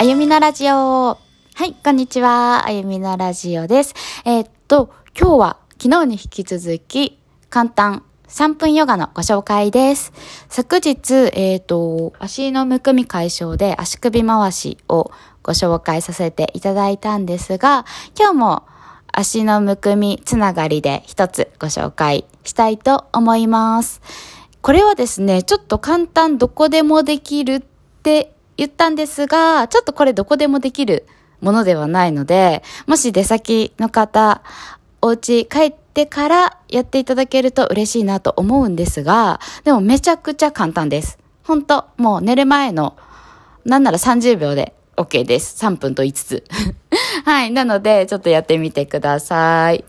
あゆみのラジオ。はい、こんにちは。あゆみのラジオです。えー、っと、今日は昨日に引き続き、簡単3分ヨガのご紹介です。昨日、えっ、と、足のむくみ解消で足首回しをご紹介させていただいたんですが、今日も足のむくみつながりで一つご紹介したいと思います。これはですね、ちょっと簡単どこでもできるって言ったんですが、ちょっとこれどこでもできるものではないので、もし出先の方、お家帰ってからやっていただけると嬉しいなと思うんですが、でもめちゃくちゃ簡単です。本当もう寝る前の、なんなら30秒で OK です。3分と5つ。はい。なので、ちょっとやってみてください。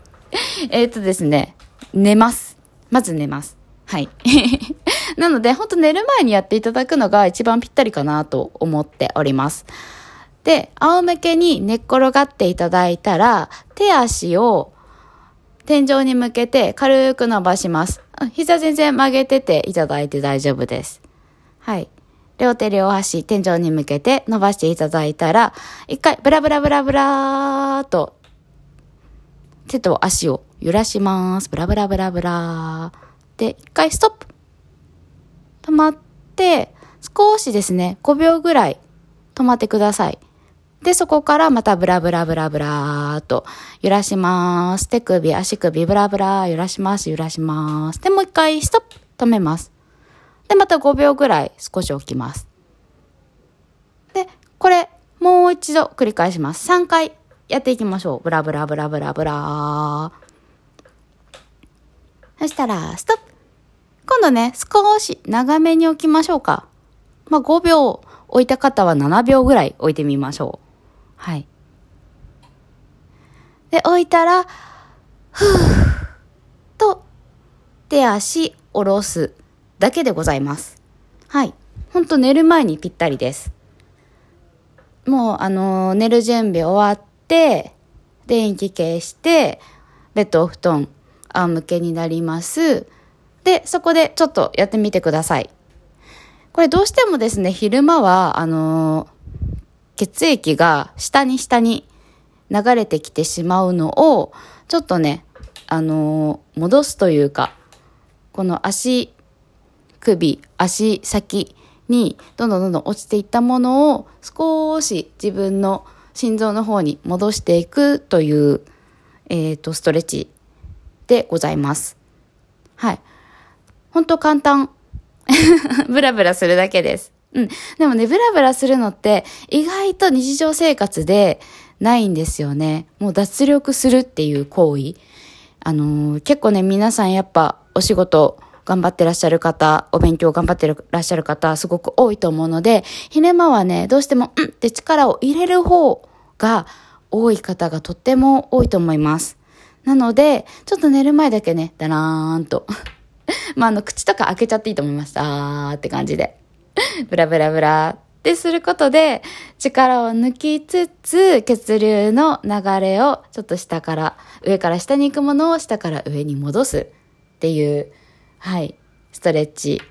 えっ、とですね、寝ます。まず寝ます。はい。なので、ほんと寝る前にやっていただくのが一番ぴったりかなと思っております。で、仰向けに寝っ転がっていただいたら、手足を天井に向けて軽く伸ばします。膝全然曲げてていただいて大丈夫です。はい。両手両足天井に向けて伸ばしていただいたら、一回ブラブラブラブラーと手と足を揺らします。ブラブラブラブラー。で、一回ストップ。止まって、少しですね、5秒ぐらい止まってください。で、そこからまたブラブラブラブラーと揺らします。手首、足首、ブラブラ揺らします、揺らします。で、もう一回ストップ止めます。で、また5秒ぐらい少し置きます。で、これ、もう一度繰り返します。3回やっていきましょう。ブラブラブラブラブラそしたら、ストップ今度ね、少し長めに置きましょうか。まあ、5秒置いた方は7秒ぐらい置いてみましょう。はい。で、置いたら、ふーと、手足下ろすだけでございます。はい。ほんと寝る前にぴったりです。もう、あのー、寝る準備終わって、電気消して、ベッドお布団、仰向けになります。で、そこでちょっとやってみてください。これどうしてもですね、昼間は、あのー血液が下に下に流れてきてしまうのを、ちょっとね、あのー、戻すというか、この足首、足先にどんどんどんどん落ちていったものを少し自分の心臓の方に戻していくという、えっ、ー、と、ストレッチでございます。はい。本当簡単。ブラブラするだけです。うん。でもね、ブラブラするのって意外と日常生活でないんですよね。もう脱力するっていう行為。あのー、結構ね、皆さんやっぱお仕事頑張ってらっしゃる方、お勉強頑張ってらっしゃる方、すごく多いと思うので、昼間はね、どうしても、うんって力を入れる方が多い方がとっても多いと思います。なので、ちょっと寝る前だけね、だらーんと。まあ、あの、口とか開けちゃっていいと思います。あーって感じで。ブラブラブラってすることで、力を抜きつつ、血流の流れをちょっと下から、上から下に行くものを下から上に戻すっていう、はい、ストレッチ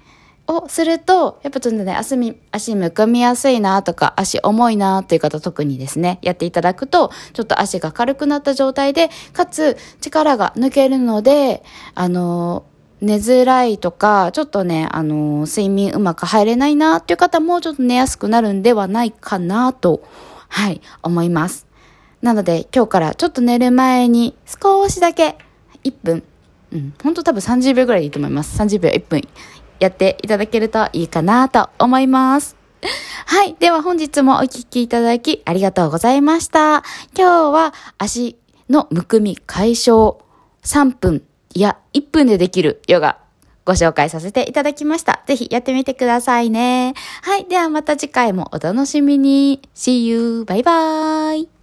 をすると、やっぱちょっとね、足足むくみやすいなとか、足重いなという方特にですね、やっていただくと、ちょっと足が軽くなった状態で、かつ力が抜けるので、あの寝づらいとか、ちょっとね、あの、睡眠うまく入れないなっていう方もちょっと寝やすくなるんではないかなと、はい、思います。なので、今日からちょっと寝る前に少しだけ、1分、うん、ほんと多分30秒ぐらいでいいと思います。30秒1分やっていただけるといいかなと思います。はい。では本日もお聴きいただきありがとうございました。今日は足のむくみ解消3分いや、1分でできるヨガご紹介させていただきました。ぜひやってみてくださいね。はい。ではまた次回もお楽しみに。See you! バイバーイ